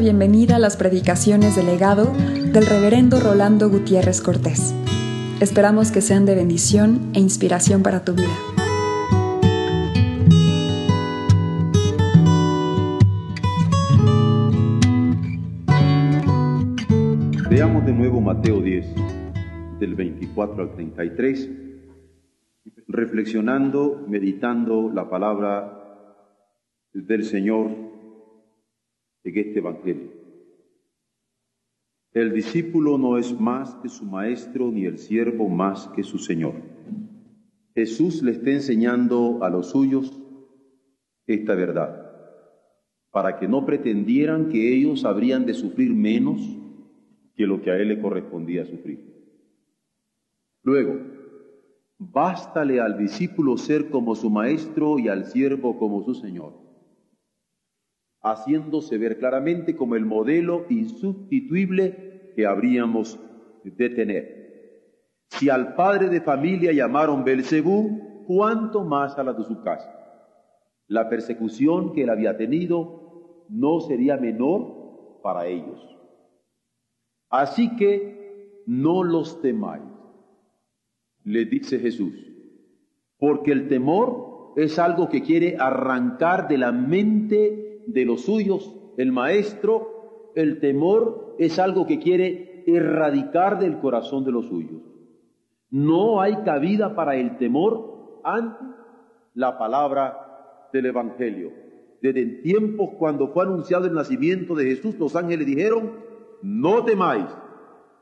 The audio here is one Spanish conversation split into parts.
bienvenida a las predicaciones del legado del reverendo Rolando Gutiérrez Cortés. Esperamos que sean de bendición e inspiración para tu vida. Veamos de nuevo Mateo 10, del 24 al 33, reflexionando, meditando la palabra del Señor en este Evangelio. El discípulo no es más que su maestro, ni el siervo más que su Señor. Jesús le está enseñando a los suyos esta verdad, para que no pretendieran que ellos habrían de sufrir menos que lo que a él le correspondía sufrir. Luego, bástale al discípulo ser como su maestro y al siervo como su Señor haciéndose ver claramente como el modelo insustituible que habríamos de tener. Si al padre de familia llamaron Belcebú, ¿cuánto más a la de su casa? La persecución que él había tenido no sería menor para ellos. Así que no los temáis, le dice Jesús, porque el temor es algo que quiere arrancar de la mente de los suyos, el maestro, el temor es algo que quiere erradicar del corazón de los suyos. No hay cabida para el temor ante la palabra del Evangelio. Desde tiempos cuando fue anunciado el nacimiento de Jesús, los ángeles dijeron, no temáis,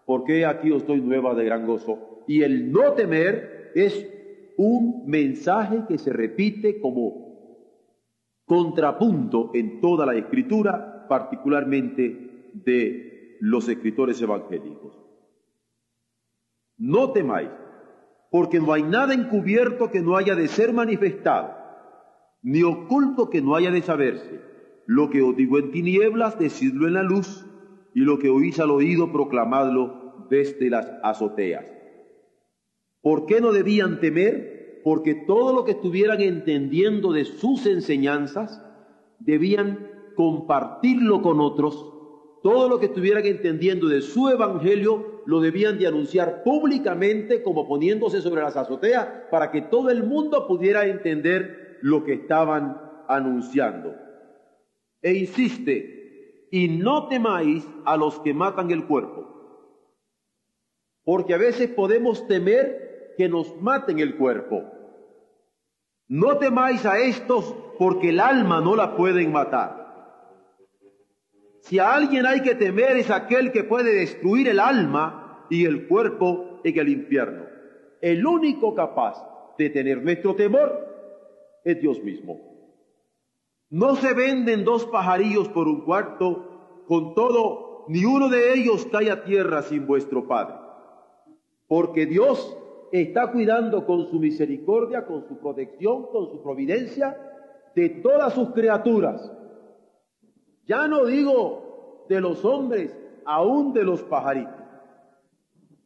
porque aquí os doy nueva de gran gozo. Y el no temer es un mensaje que se repite como contrapunto en toda la escritura, particularmente de los escritores evangélicos. No temáis, porque no hay nada encubierto que no haya de ser manifestado, ni oculto que no haya de saberse. Lo que os digo en tinieblas, decidlo en la luz, y lo que oís al oído, proclamadlo desde las azoteas. ¿Por qué no debían temer? Porque todo lo que estuvieran entendiendo de sus enseñanzas debían compartirlo con otros, todo lo que estuvieran entendiendo de su evangelio lo debían de anunciar públicamente como poniéndose sobre las azoteas para que todo el mundo pudiera entender lo que estaban anunciando. E insiste, y no temáis a los que matan el cuerpo, porque a veces podemos temer que nos maten el cuerpo. No temáis a estos porque el alma no la pueden matar. Si a alguien hay que temer es aquel que puede destruir el alma y el cuerpo en el infierno. El único capaz de tener nuestro temor es Dios mismo. No se venden dos pajarillos por un cuarto, con todo, ni uno de ellos cae a tierra sin vuestro Padre. Porque Dios está cuidando con su misericordia, con su protección, con su providencia de todas sus criaturas. Ya no digo de los hombres, aún de los pajaritos.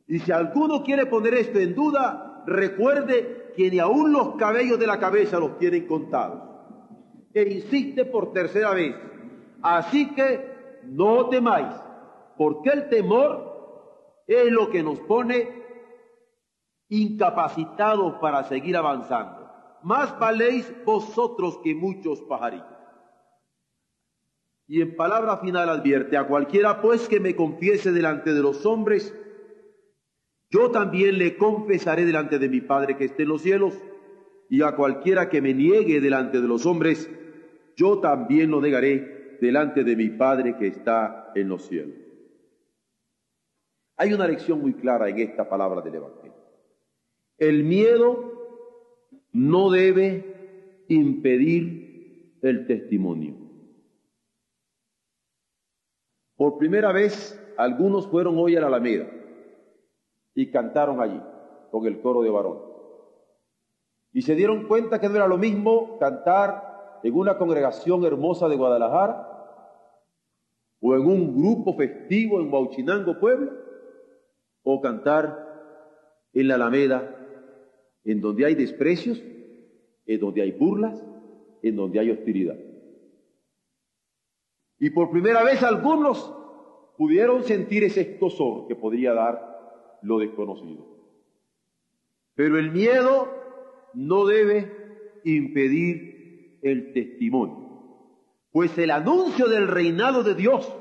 Y si alguno quiere poner esto en duda, recuerde que ni aún los cabellos de la cabeza los tienen contados. E insiste por tercera vez. Así que no temáis, porque el temor es lo que nos pone incapacitados para seguir avanzando. Más valéis vosotros que muchos pajarillos. Y en palabra final advierte, a cualquiera pues que me confiese delante de los hombres, yo también le confesaré delante de mi Padre que esté en los cielos, y a cualquiera que me niegue delante de los hombres, yo también lo negaré delante de mi Padre que está en los cielos. Hay una lección muy clara en esta palabra del Evangelio. El miedo no debe impedir el testimonio. Por primera vez, algunos fueron hoy a la Alameda y cantaron allí con el coro de varón. Y se dieron cuenta que no era lo mismo cantar en una congregación hermosa de Guadalajara o en un grupo festivo en Bauchinango, Puebla, o cantar en la Alameda en donde hay desprecios, en donde hay burlas, en donde hay hostilidad. Y por primera vez algunos pudieron sentir ese escosor que podría dar lo desconocido. Pero el miedo no debe impedir el testimonio, pues el anuncio del reinado de Dios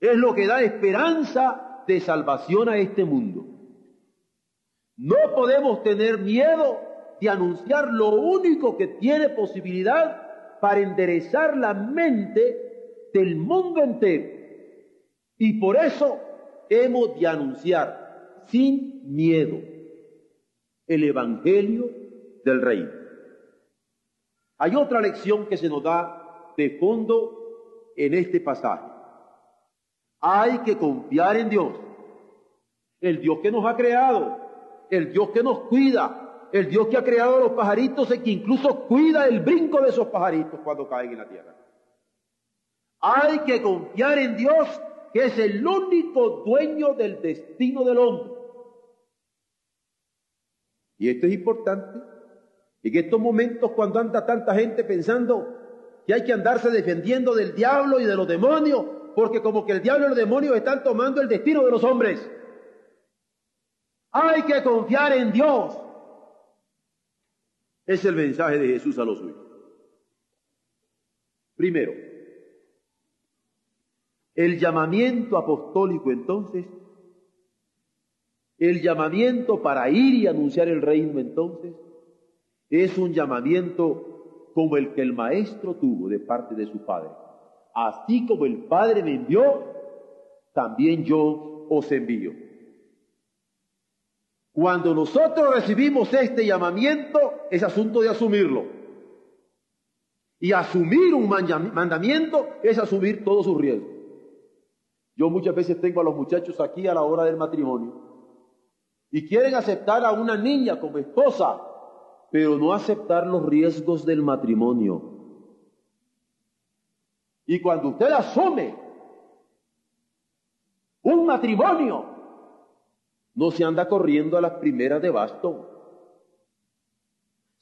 es lo que da esperanza de salvación a este mundo. No podemos tener miedo de anunciar lo único que tiene posibilidad para enderezar la mente del mundo entero. Y por eso hemos de anunciar sin miedo el Evangelio del Reino. Hay otra lección que se nos da de fondo en este pasaje. Hay que confiar en Dios, el Dios que nos ha creado, el Dios que nos cuida, el Dios que ha creado los pajaritos y que incluso cuida el brinco de esos pajaritos cuando caen en la tierra. Hay que confiar en Dios, que es el único dueño del destino del hombre. Y esto es importante. En estos momentos cuando anda tanta gente pensando que hay que andarse defendiendo del diablo y de los demonios, porque como que el diablo y los demonios están tomando el destino de los hombres. Hay que confiar en Dios. Es el mensaje de Jesús a los suyos. Primero, el llamamiento apostólico entonces, el llamamiento para ir y anunciar el reino entonces, es un llamamiento como el que el maestro tuvo de parte de su padre. Así como el Padre me envió, también yo os envío. Cuando nosotros recibimos este llamamiento, es asunto de asumirlo. Y asumir un mandamiento es asumir todos sus riesgos. Yo muchas veces tengo a los muchachos aquí a la hora del matrimonio y quieren aceptar a una niña como esposa, pero no aceptar los riesgos del matrimonio. Y cuando usted asume un matrimonio, no se anda corriendo a las primeras de basto.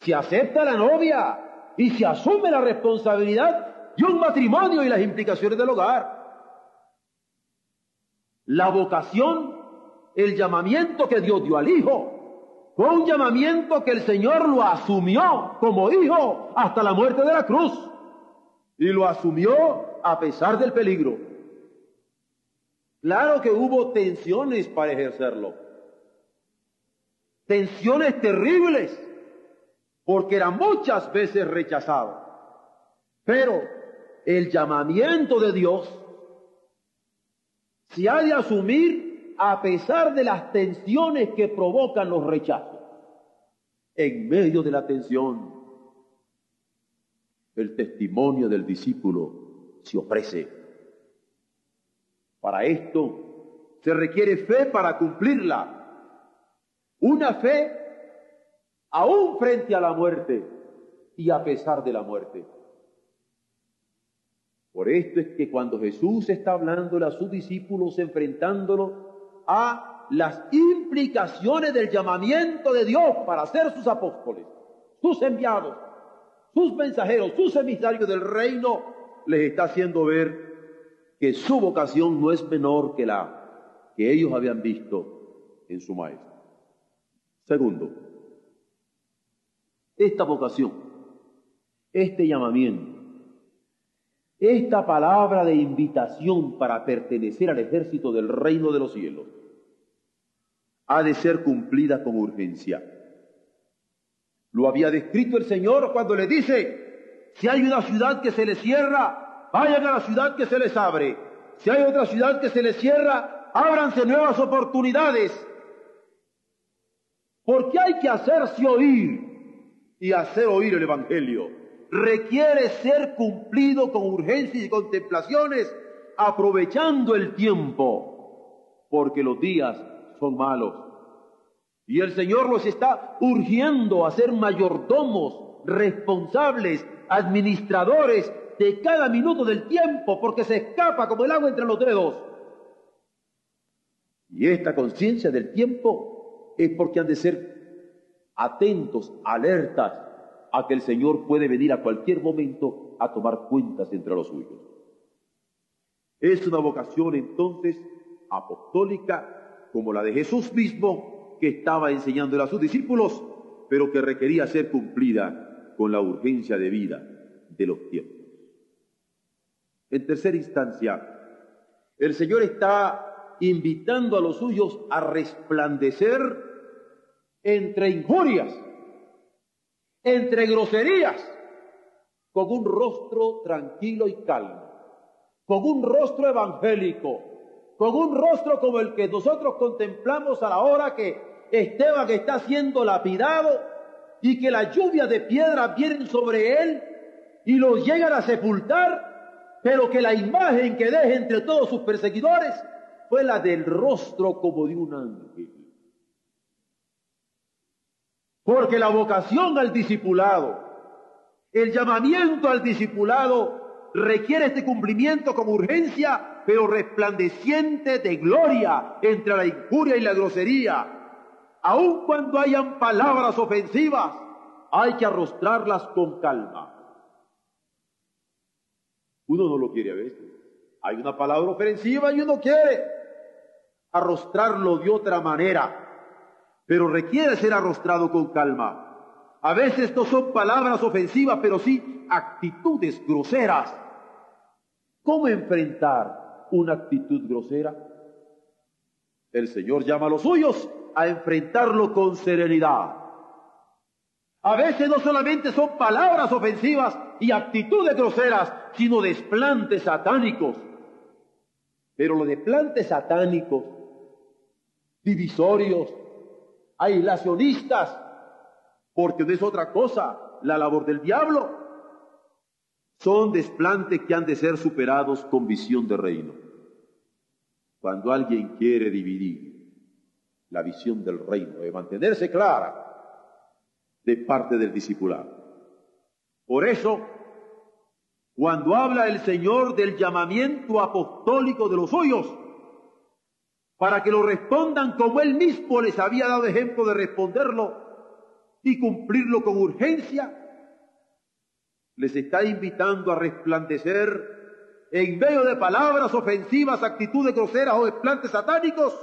Se acepta la novia y se asume la responsabilidad de un matrimonio y las implicaciones del hogar. La vocación, el llamamiento que Dios dio al Hijo, fue un llamamiento que el Señor lo asumió como hijo hasta la muerte de la cruz y lo asumió a pesar del peligro. Claro que hubo tensiones para ejercerlo. Tensiones terribles, porque era muchas veces rechazado. Pero el llamamiento de Dios se ha de asumir a pesar de las tensiones que provocan los rechazos. En medio de la tensión, el testimonio del discípulo se ofrece. Para esto se requiere fe para cumplirla. Una fe aún frente a la muerte y a pesar de la muerte. Por esto es que cuando Jesús está hablándole a sus discípulos, enfrentándolo a las implicaciones del llamamiento de Dios para ser sus apóstoles, sus enviados, sus mensajeros, sus emisarios del reino, les está haciendo ver que su vocación no es menor que la que ellos habían visto en su maestro. Segundo, esta vocación, este llamamiento, esta palabra de invitación para pertenecer al ejército del reino de los cielos, ha de ser cumplida con urgencia. Lo había descrito el Señor cuando le dice, si hay una ciudad que se le cierra, vayan a la ciudad que se les abre. Si hay otra ciudad que se les cierra, ábranse nuevas oportunidades. Porque hay que hacerse oír y hacer oír el Evangelio. Requiere ser cumplido con urgencias y contemplaciones, aprovechando el tiempo, porque los días son malos. Y el Señor los está urgiendo a ser mayordomos, responsables, administradores de cada minuto del tiempo, porque se escapa como el agua entre los dedos. Y esta conciencia del tiempo es porque han de ser atentos, alertas, a que el Señor puede venir a cualquier momento a tomar cuentas entre los suyos. Es una vocación entonces apostólica como la de Jesús mismo que estaba enseñando a sus discípulos, pero que requería ser cumplida con la urgencia de vida de los tiempos. En tercera instancia, el Señor está invitando a los suyos a resplandecer entre injurias, entre groserías, con un rostro tranquilo y calmo, con un rostro evangélico, con un rostro como el que nosotros contemplamos a la hora que Esteban está siendo lapidado y que la lluvia de piedras vienen sobre él y los llegan a sepultar, pero que la imagen que deja entre todos sus perseguidores fue la del rostro como de un ángel. Porque la vocación al discipulado, el llamamiento al discipulado requiere este cumplimiento con urgencia, pero resplandeciente de gloria entre la injuria y la grosería. Aun cuando hayan palabras ofensivas, hay que arrostrarlas con calma. Uno no lo quiere a veces. Hay una palabra ofensiva y uno quiere arrostrarlo de otra manera, pero requiere ser arrostrado con calma. A veces no son palabras ofensivas, pero sí actitudes groseras. ¿Cómo enfrentar una actitud grosera? El Señor llama a los suyos a enfrentarlo con serenidad. A veces no solamente son palabras ofensivas y actitudes groseras, sino desplantes satánicos. Pero lo de plantes satánicos, divisorios, aislacionistas, porque no es otra cosa la labor del diablo, son desplantes que han de ser superados con visión de reino. Cuando alguien quiere dividir la visión del reino, de mantenerse clara de parte del discipulado. Por eso, cuando habla el Señor del llamamiento apostólico de los suyos, para que lo respondan como Él mismo les había dado ejemplo de responderlo y cumplirlo con urgencia, les está invitando a resplandecer en medio de palabras ofensivas, actitudes groseras o desplantes satánicos,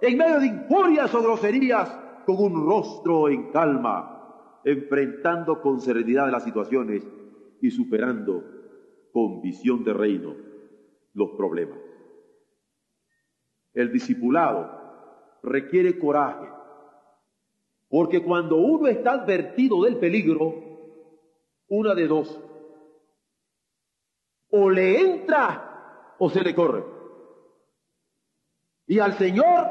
en medio de injurias o groserías, con un rostro en calma, enfrentando con serenidad las situaciones y superando con visión de reino los problemas. El discipulado requiere coraje, porque cuando uno está advertido del peligro, una de dos, o le entra o se le corre. Y al Señor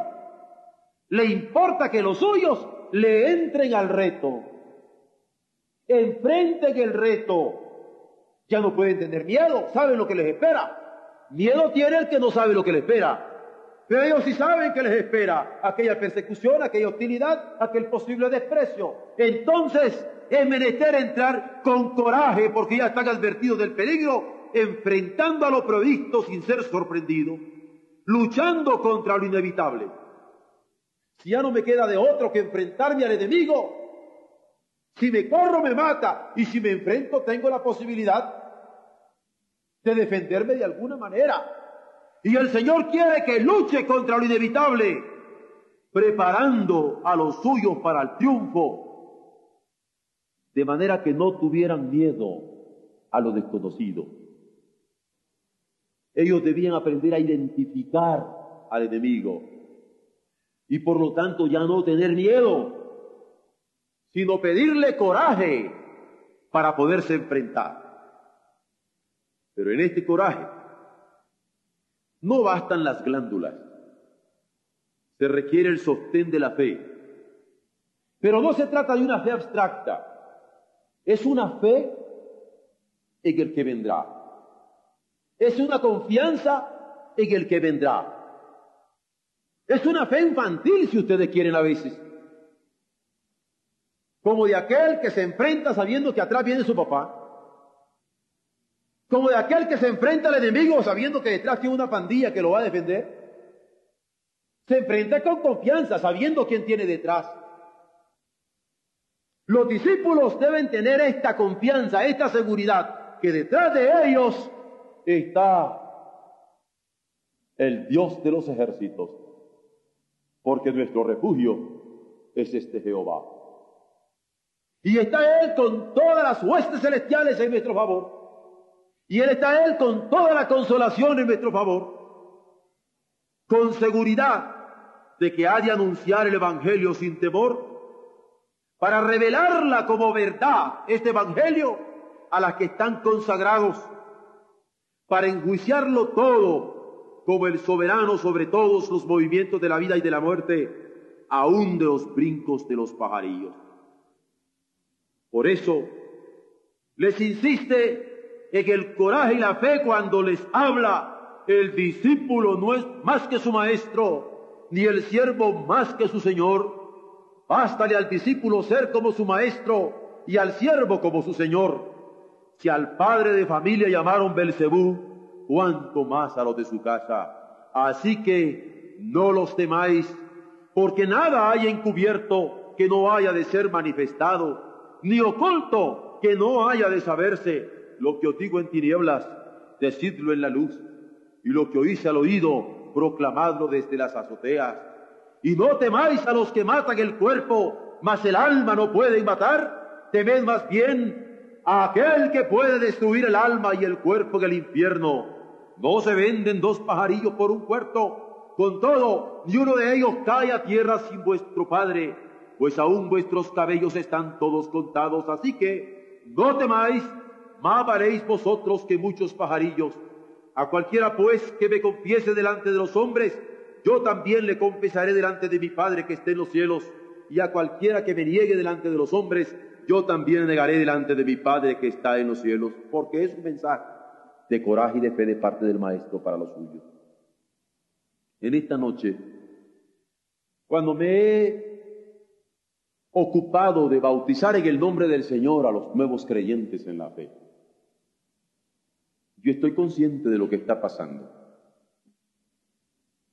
le importa que los suyos le entren al reto, enfrenten el reto. Ya no pueden tener miedo, saben lo que les espera. Miedo tiene el que no sabe lo que le espera. Pero ellos sí saben que les espera aquella persecución, aquella hostilidad, aquel posible desprecio. Entonces es menester entrar con coraje porque ya están advertidos del peligro, enfrentando a lo previsto sin ser sorprendido, luchando contra lo inevitable. Si ya no me queda de otro que enfrentarme al enemigo, si me corro me mata y si me enfrento tengo la posibilidad de defenderme de alguna manera. Y el Señor quiere que luche contra lo inevitable, preparando a los suyos para el triunfo, de manera que no tuvieran miedo a lo desconocido. Ellos debían aprender a identificar al enemigo y por lo tanto ya no tener miedo, sino pedirle coraje para poderse enfrentar. Pero en este coraje no bastan las glándulas. Se requiere el sostén de la fe. Pero no se trata de una fe abstracta. Es una fe en el que vendrá. Es una confianza en el que vendrá. Es una fe infantil, si ustedes quieren a veces. Como de aquel que se enfrenta sabiendo que atrás viene su papá como de aquel que se enfrenta al enemigo sabiendo que detrás tiene una pandilla que lo va a defender. Se enfrenta con confianza sabiendo quién tiene detrás. Los discípulos deben tener esta confianza, esta seguridad, que detrás de ellos está el Dios de los ejércitos, porque nuestro refugio es este Jehová. Y está Él con todas las huestes celestiales en nuestro favor. Y Él está Él con toda la consolación en nuestro favor. Con seguridad de que ha de anunciar el Evangelio sin temor, para revelarla como verdad, este Evangelio, a las que están consagrados, para enjuiciarlo todo como el soberano sobre todos los movimientos de la vida y de la muerte, aún de los brincos de los pajarillos. Por eso, les insiste en el coraje y la fe cuando les habla, el discípulo no es más que su maestro, ni el siervo más que su señor. Bástale al discípulo ser como su maestro y al siervo como su señor. Si al padre de familia llamaron Belcebú, cuánto más a los de su casa. Así que no los temáis, porque nada hay encubierto que no haya de ser manifestado ni oculto que no haya de saberse. Lo que os digo en tinieblas, decidlo en la luz. Y lo que oís al oído, proclamadlo desde las azoteas. Y no temáis a los que matan el cuerpo, mas el alma no pueden matar. Temed más bien a aquel que puede destruir el alma y el cuerpo en el infierno. No se venden dos pajarillos por un cuarto. Con todo, ni uno de ellos cae a tierra sin vuestro Padre pues aún vuestros cabellos están todos contados, así que no temáis, más valéis vosotros que muchos pajarillos. A cualquiera pues que me confiese delante de los hombres, yo también le confesaré delante de mi Padre que esté en los cielos, y a cualquiera que me niegue delante de los hombres, yo también negaré delante de mi Padre que está en los cielos, porque es un mensaje de coraje y de fe de parte del Maestro para los suyos. En esta noche, cuando me he ocupado de bautizar en el nombre del Señor a los nuevos creyentes en la fe. Yo estoy consciente de lo que está pasando.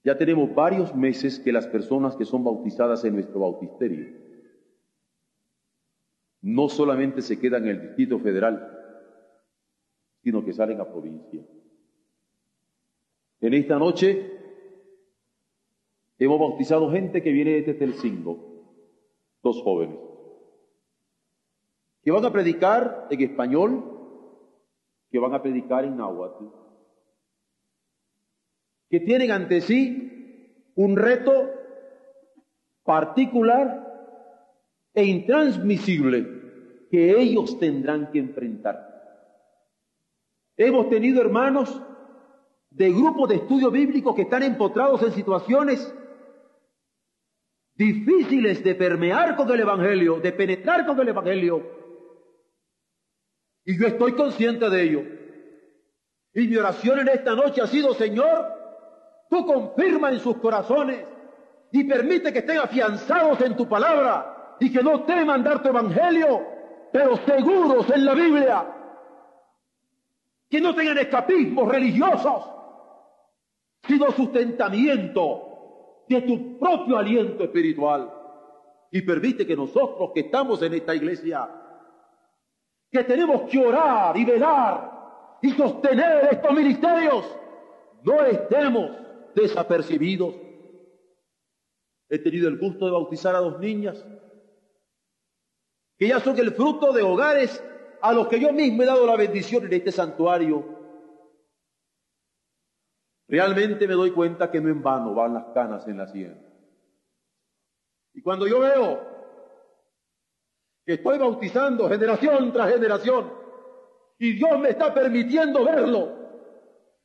Ya tenemos varios meses que las personas que son bautizadas en nuestro bautisterio no solamente se quedan en el Distrito Federal, sino que salen a provincia. En esta noche hemos bautizado gente que viene desde Telcingo, dos jóvenes, que van a predicar en español, que van a predicar en náhuatl, que tienen ante sí un reto particular e intransmisible que ellos tendrán que enfrentar. Hemos tenido hermanos de grupos de estudio bíblico que están empotrados en situaciones difíciles de permear con el Evangelio, de penetrar con el Evangelio. Y yo estoy consciente de ello. Y mi oración en esta noche ha sido, Señor, tú confirma en sus corazones y permite que estén afianzados en tu palabra y que no teman dar tu Evangelio, pero seguros en la Biblia. Que no tengan escapismos religiosos, sino sustentamiento de tu propio aliento espiritual. Y permite que nosotros que estamos en esta iglesia, que tenemos que orar y velar y sostener estos ministerios, no estemos desapercibidos. He tenido el gusto de bautizar a dos niñas que ya son el fruto de hogares a los que yo mismo he dado la bendición en este santuario Realmente me doy cuenta que no en vano van las canas en la sien. Y cuando yo veo estoy bautizando generación tras generación y Dios me está permitiendo verlo,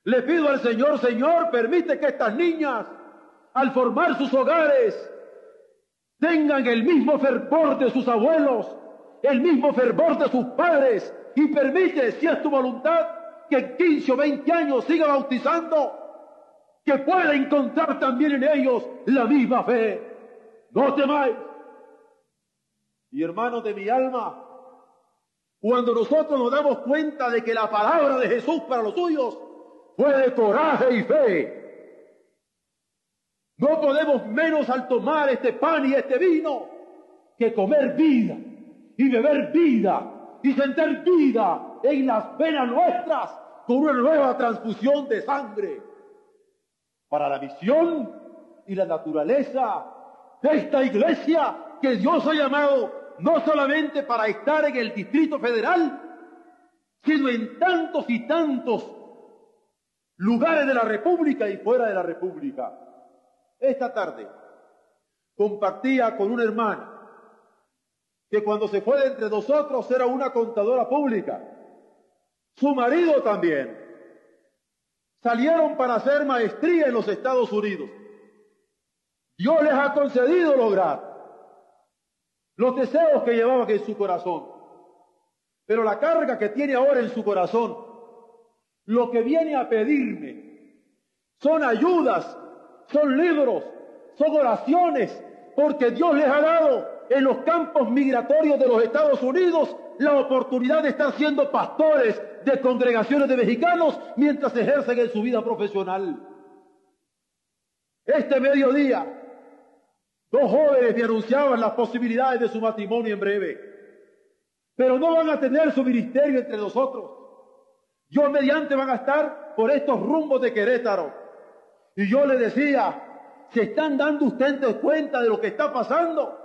le pido al Señor, Señor, permite que estas niñas, al formar sus hogares, tengan el mismo fervor de sus abuelos, el mismo fervor de sus padres, y permite, si es tu voluntad, que en 15 o 20 años siga bautizando que pueda encontrar también en ellos la misma fe. No temáis. Y hermanos de mi alma, cuando nosotros nos damos cuenta de que la palabra de Jesús para los suyos fue de coraje y fe, no podemos menos al tomar este pan y este vino que comer vida y beber vida y sentir vida en las venas nuestras con una nueva transfusión de sangre para la misión y la naturaleza de esta iglesia que Dios ha llamado no solamente para estar en el Distrito Federal, sino en tantos y tantos lugares de la República y fuera de la República. Esta tarde compartía con una hermana que cuando se fue de entre nosotros era una contadora pública. Su marido también. Salieron para hacer maestría en los Estados Unidos. Dios les ha concedido lograr los deseos que llevaban en su corazón. Pero la carga que tiene ahora en su corazón, lo que viene a pedirme, son ayudas, son libros, son oraciones, porque Dios les ha dado en los campos migratorios de los Estados Unidos la oportunidad de estar siendo pastores de congregaciones de mexicanos mientras ejercen en su vida profesional. Este mediodía, dos jóvenes me anunciaban las posibilidades de su matrimonio en breve, pero no van a tener su ministerio entre nosotros. Yo mediante van a estar por estos rumbos de Querétaro. Y yo le decía, ¿se están dando ustedes cuenta de lo que está pasando?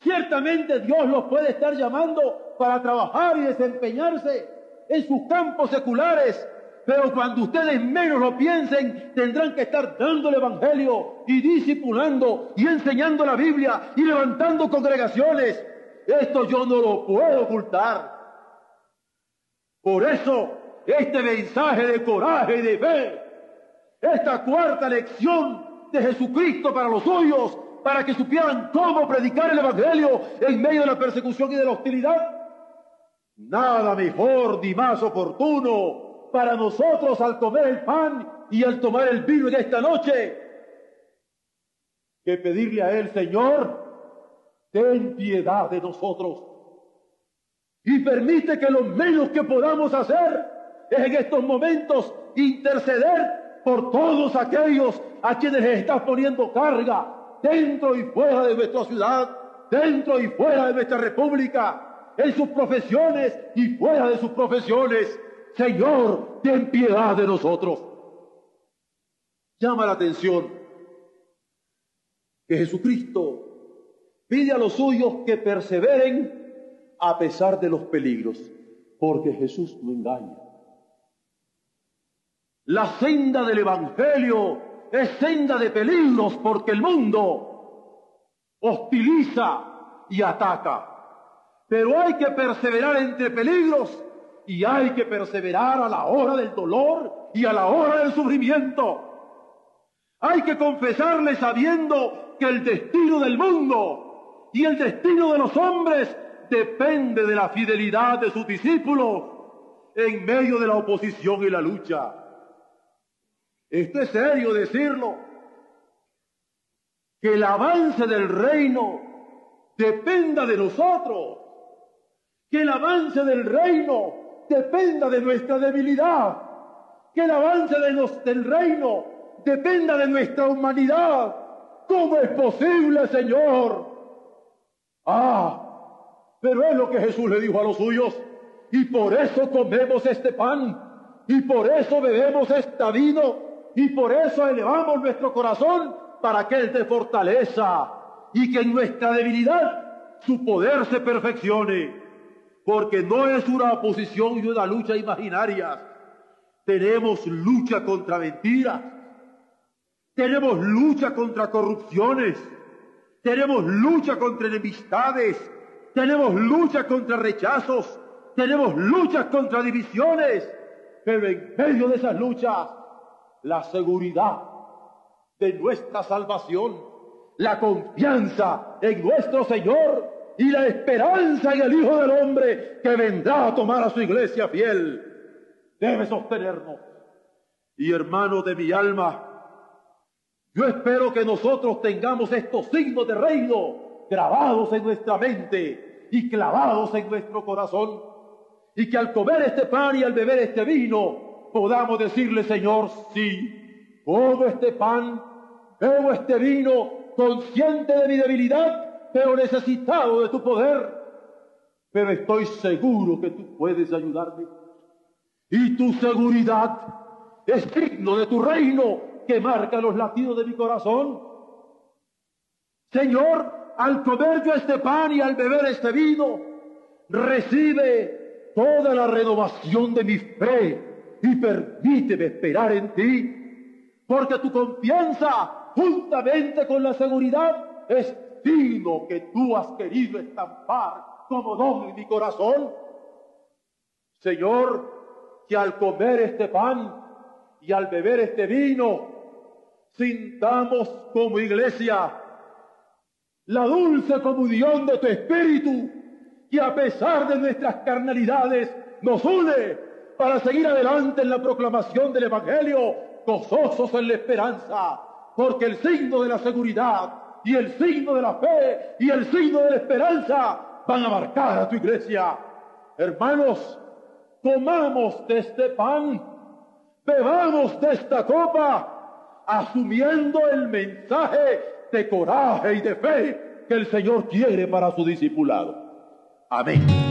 Ciertamente Dios los puede estar llamando para trabajar y desempeñarse en sus campos seculares, pero cuando ustedes menos lo piensen, tendrán que estar dando el Evangelio y discipulando y enseñando la Biblia y levantando congregaciones. Esto yo no lo puedo ocultar. Por eso, este mensaje de coraje y de fe, esta cuarta lección de Jesucristo para los suyos, para que supieran cómo predicar el Evangelio en medio de la persecución y de la hostilidad. Nada mejor ni más oportuno para nosotros al comer el pan y al tomar el vino en esta noche que pedirle a Él, Señor, ten piedad de nosotros y permite que lo menos que podamos hacer es en estos momentos interceder por todos aquellos a quienes estás poniendo carga dentro y fuera de nuestra ciudad, dentro y fuera de nuestra república, en sus profesiones y fuera de sus profesiones. Señor, ten piedad de nosotros. Llama la atención que Jesucristo pide a los suyos que perseveren a pesar de los peligros, porque Jesús no engaña. La senda del Evangelio es senda de peligros porque el mundo hostiliza y ataca. Pero hay que perseverar entre peligros y hay que perseverar a la hora del dolor y a la hora del sufrimiento. Hay que confesarle sabiendo que el destino del mundo y el destino de los hombres depende de la fidelidad de sus discípulos en medio de la oposición y la lucha. Esto es serio decirlo. Que el avance del reino dependa de nosotros. Que el avance del reino dependa de nuestra debilidad. Que el avance del reino dependa de nuestra humanidad. ¿Cómo es posible, Señor? Ah, pero es lo que Jesús le dijo a los suyos. Y por eso comemos este pan. Y por eso bebemos este vino y por eso elevamos nuestro corazón para que Él te fortaleza y que en nuestra debilidad su poder se perfeccione. Porque no es una oposición y una lucha imaginaria. Tenemos lucha contra mentiras. Tenemos lucha contra corrupciones. Tenemos lucha contra enemistades. Tenemos lucha contra rechazos. Tenemos luchas contra divisiones. Pero en medio de esas luchas la seguridad de nuestra salvación, la confianza en nuestro Señor y la esperanza en el Hijo del Hombre que vendrá a tomar a su iglesia fiel, debe sostenernos. Y hermano de mi alma, yo espero que nosotros tengamos estos signos de reino grabados en nuestra mente y clavados en nuestro corazón, y que al comer este pan y al beber este vino, podamos decirle, Señor, sí, como este pan, bebo este vino, consciente de mi debilidad, pero necesitado de tu poder. Pero estoy seguro que tú puedes ayudarme. Y tu seguridad es digno de tu reino, que marca los latidos de mi corazón. Señor, al comer yo este pan y al beber este vino, recibe toda la renovación de mi fe y permíteme esperar en ti, porque tu confianza, juntamente con la seguridad, es que tú has querido estampar como don en mi corazón. Señor, que al comer este pan y al beber este vino, sintamos como iglesia la dulce comunión de tu espíritu, que a pesar de nuestras carnalidades nos une para seguir adelante en la proclamación del Evangelio, gozosos en la esperanza, porque el signo de la seguridad y el signo de la fe y el signo de la esperanza van a marcar a tu iglesia. Hermanos, tomamos de este pan, bebamos de esta copa, asumiendo el mensaje de coraje y de fe que el Señor quiere para su discipulado. Amén.